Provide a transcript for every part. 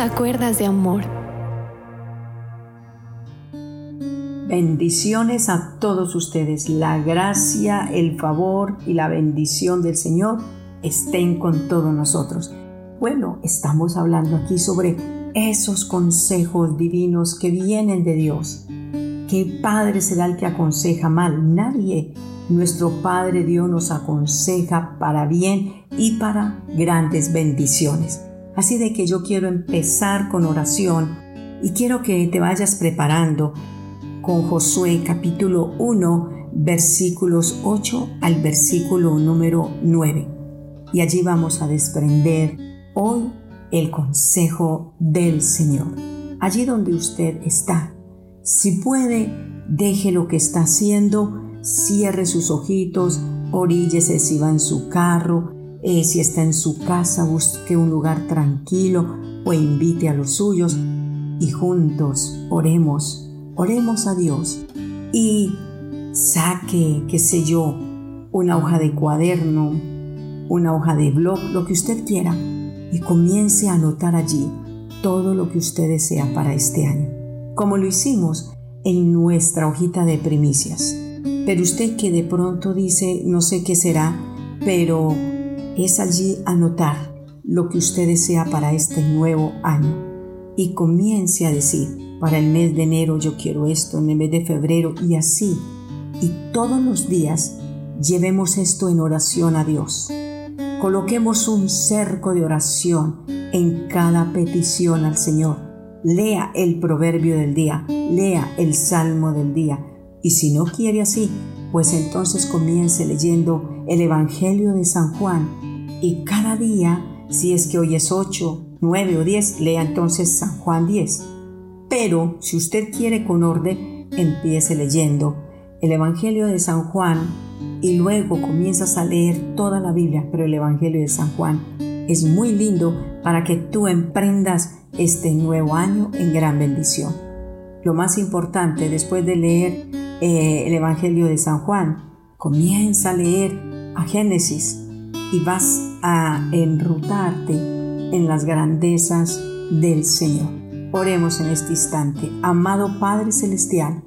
a Cuerdas de Amor. Bendiciones a todos ustedes. La gracia, el favor y la bendición del Señor estén con todos nosotros. Bueno, estamos hablando aquí sobre esos consejos divinos que vienen de Dios. ¿Qué padre será el que aconseja mal? Nadie. Nuestro Padre Dios nos aconseja para bien y para grandes bendiciones. Así de que yo quiero empezar con oración y quiero que te vayas preparando con Josué capítulo 1 versículos 8 al versículo número 9. Y allí vamos a desprender hoy el consejo del Señor. Allí donde usted está. Si puede, deje lo que está haciendo, cierre sus ojitos, oríllese si va en su carro, eh, si está en su casa, busque un lugar tranquilo o invite a los suyos y juntos oremos, oremos a Dios y saque, qué sé yo, una hoja de cuaderno, una hoja de blog, lo que usted quiera y comience a anotar allí todo lo que usted desea para este año, como lo hicimos en nuestra hojita de primicias. Pero usted que de pronto dice, no sé qué será, pero es allí anotar lo que usted desea para este nuevo año y comience a decir, para el mes de enero yo quiero esto, en el mes de febrero y así. Y todos los días llevemos esto en oración a Dios. Coloquemos un cerco de oración en cada petición al Señor. Lea el proverbio del día, lea el salmo del día. Y si no quiere así, pues entonces comience leyendo el Evangelio de San Juan y cada día, si es que hoy es 8, 9 o 10, lea entonces San Juan 10. Pero si usted quiere con orden, empiece leyendo el Evangelio de San Juan y luego comienzas a leer toda la Biblia, pero el Evangelio de San Juan es muy lindo para que tú emprendas este nuevo año en gran bendición. Lo más importante, después de leer eh, el Evangelio de San Juan, comienza a leer a Génesis y vas a enrutarte en las grandezas del Señor. Oremos en este instante. Amado Padre Celestial,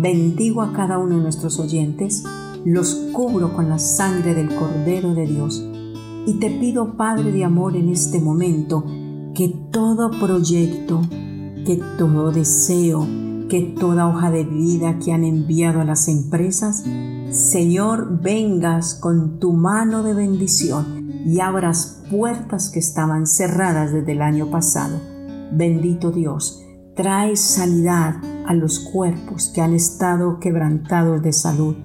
bendigo a cada uno de nuestros oyentes, los cubro con la sangre del Cordero de Dios y te pido, Padre de amor, en este momento, que todo proyecto, que todo deseo, que toda hoja de vida que han enviado a las empresas, Señor, vengas con tu mano de bendición y abras puertas que estaban cerradas desde el año pasado. Bendito Dios, trae sanidad a los cuerpos que han estado quebrantados de salud.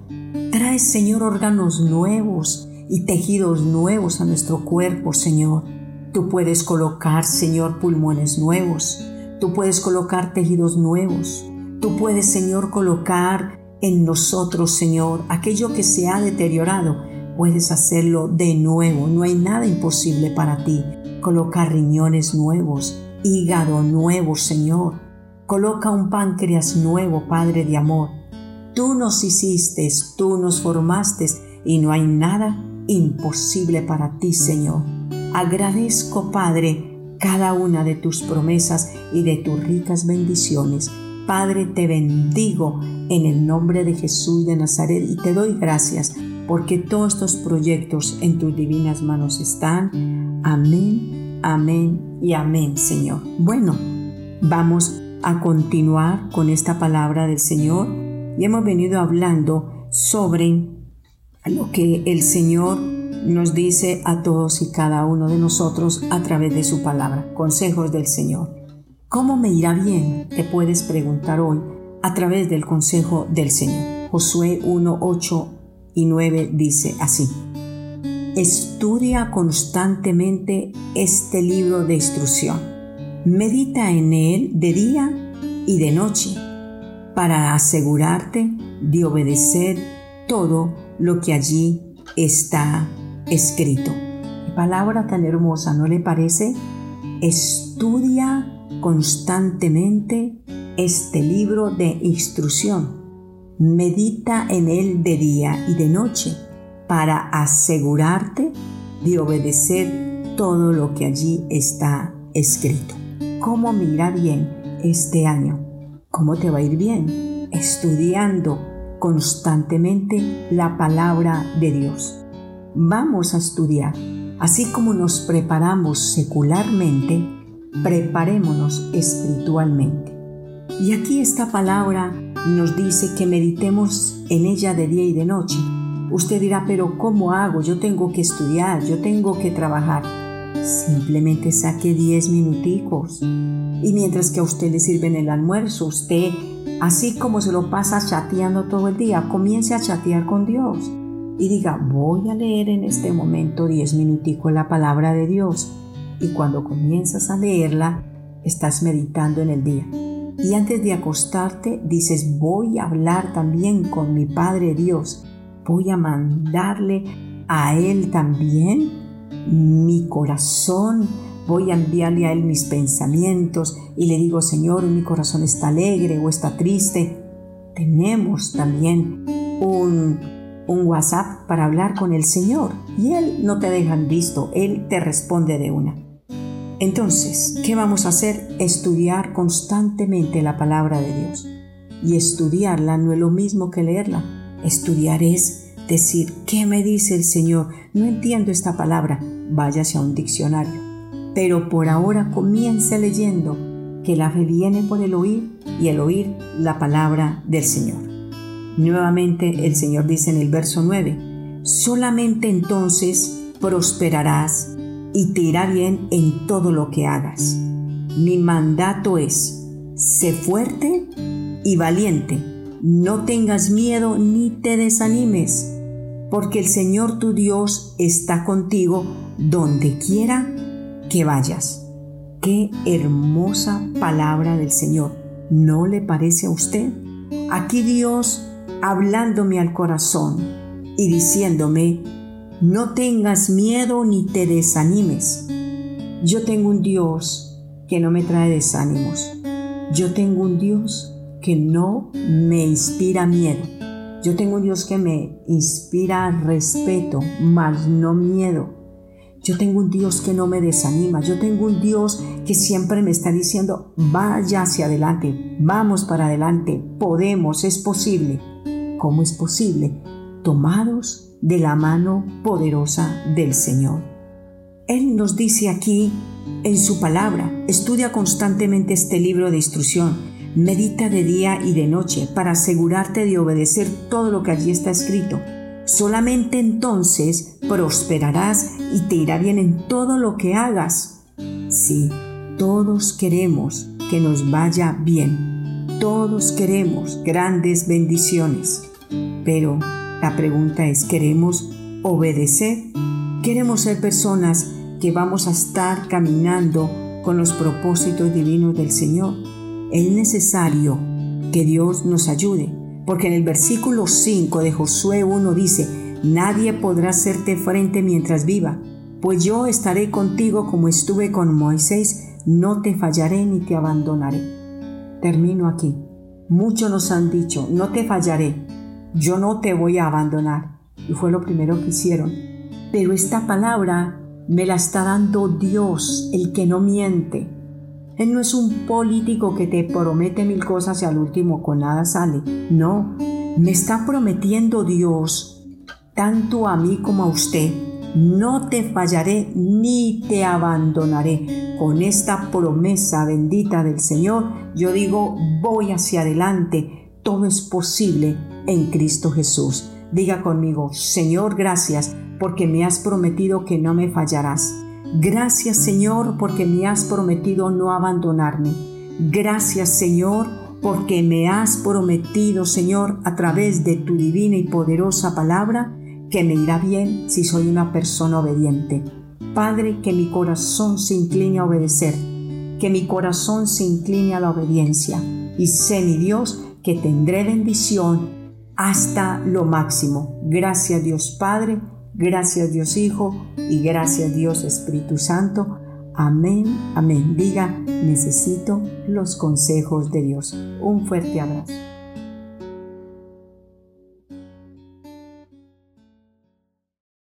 Trae, Señor, órganos nuevos y tejidos nuevos a nuestro cuerpo, Señor. Tú puedes colocar, Señor, pulmones nuevos. Tú puedes colocar tejidos nuevos. Tú puedes, Señor, colocar en nosotros, Señor, aquello que se ha deteriorado. Puedes hacerlo de nuevo. No hay nada imposible para ti. Coloca riñones nuevos, hígado nuevo, Señor. Coloca un páncreas nuevo, Padre de amor. Tú nos hiciste, tú nos formaste y no hay nada imposible para ti, Señor. Agradezco, Padre, cada una de tus promesas y de tus ricas bendiciones Padre, te bendigo en el nombre de Jesús de Nazaret y te doy gracias porque todos estos proyectos en tus divinas manos están. Amén, amén y amén, Señor. Bueno, vamos a continuar con esta palabra del Señor y hemos venido hablando sobre lo que el Señor nos dice a todos y cada uno de nosotros a través de su palabra, consejos del Señor. ¿Cómo me irá bien? Te puedes preguntar hoy a través del consejo del Señor. Josué 1, 8 y 9 dice así. Estudia constantemente este libro de instrucción. Medita en él de día y de noche para asegurarte de obedecer todo lo que allí está escrito. palabra tan hermosa, ¿no le parece? Estudia constantemente este libro de instrucción. Medita en él de día y de noche para asegurarte de obedecer todo lo que allí está escrito. cómo me irá bien este año. ¿Cómo te va a ir bien? Estudiando constantemente la palabra de Dios. Vamos a estudiar. Así como nos preparamos secularmente, preparémonos espiritualmente. Y aquí esta palabra nos dice que meditemos en ella de día y de noche. Usted dirá, pero ¿cómo hago? Yo tengo que estudiar, yo tengo que trabajar. Simplemente saque 10 minuticos. Y mientras que a usted le sirven el almuerzo, usted, así como se lo pasa chateando todo el día, comience a chatear con Dios. Y diga, voy a leer en este momento 10 minuticos la palabra de Dios. Y cuando comienzas a leerla, estás meditando en el día. Y antes de acostarte, dices, voy a hablar también con mi Padre Dios. Voy a mandarle a Él también mi corazón, voy a enviarle a Él mis pensamientos y le digo, Señor, mi corazón está alegre o está triste. Tenemos también un, un WhatsApp para hablar con el Señor y Él no te deja visto, Él te responde de una. Entonces, ¿qué vamos a hacer? Estudiar constantemente la palabra de Dios. Y estudiarla no es lo mismo que leerla. Estudiar es decir, ¿qué me dice el Señor? No entiendo esta palabra, váyase a un diccionario. Pero por ahora comience leyendo que la fe viene por el oír y el oír la palabra del Señor. Nuevamente el Señor dice en el verso 9, solamente entonces prosperarás y te irá bien en todo lo que hagas. Mi mandato es, sé fuerte y valiente, no tengas miedo ni te desanimes porque el Señor tu Dios está contigo donde quiera que vayas. Qué hermosa palabra del Señor. ¿No le parece a usted? Aquí Dios hablándome al corazón y diciéndome, no tengas miedo ni te desanimes. Yo tengo un Dios que no me trae desánimos. Yo tengo un Dios que no me inspira miedo. Yo tengo un Dios que me inspira respeto, mas no miedo. Yo tengo un Dios que no me desanima. Yo tengo un Dios que siempre me está diciendo, vaya hacia adelante, vamos para adelante, podemos, es posible. ¿Cómo es posible? Tomados de la mano poderosa del Señor. Él nos dice aquí en su palabra, estudia constantemente este libro de instrucción Medita de día y de noche para asegurarte de obedecer todo lo que allí está escrito. Solamente entonces prosperarás y te irá bien en todo lo que hagas. Sí, todos queremos que nos vaya bien. Todos queremos grandes bendiciones. Pero la pregunta es, ¿queremos obedecer? ¿Queremos ser personas que vamos a estar caminando con los propósitos divinos del Señor? es necesario que Dios nos ayude, porque en el versículo 5 de Josué 1 dice, Nadie podrá hacerte frente mientras viva, pues yo estaré contigo como estuve con Moisés, no te fallaré ni te abandonaré. Termino aquí. Muchos nos han dicho, no te fallaré, yo no te voy a abandonar. Y fue lo primero que hicieron. Pero esta palabra me la está dando Dios, el que no miente, él no es un político que te promete mil cosas y al último con nada sale. No, me está prometiendo Dios, tanto a mí como a usted. No te fallaré ni te abandonaré. Con esta promesa bendita del Señor, yo digo, voy hacia adelante. Todo es posible en Cristo Jesús. Diga conmigo, Señor, gracias porque me has prometido que no me fallarás. Gracias Señor porque me has prometido no abandonarme. Gracias Señor porque me has prometido Señor a través de tu divina y poderosa palabra que me irá bien si soy una persona obediente. Padre, que mi corazón se incline a obedecer, que mi corazón se incline a la obediencia y sé mi Dios que tendré bendición hasta lo máximo. Gracias Dios Padre Gracias Dios Hijo y gracias Dios Espíritu Santo. Amén, amén. Diga, necesito los consejos de Dios. Un fuerte abrazo.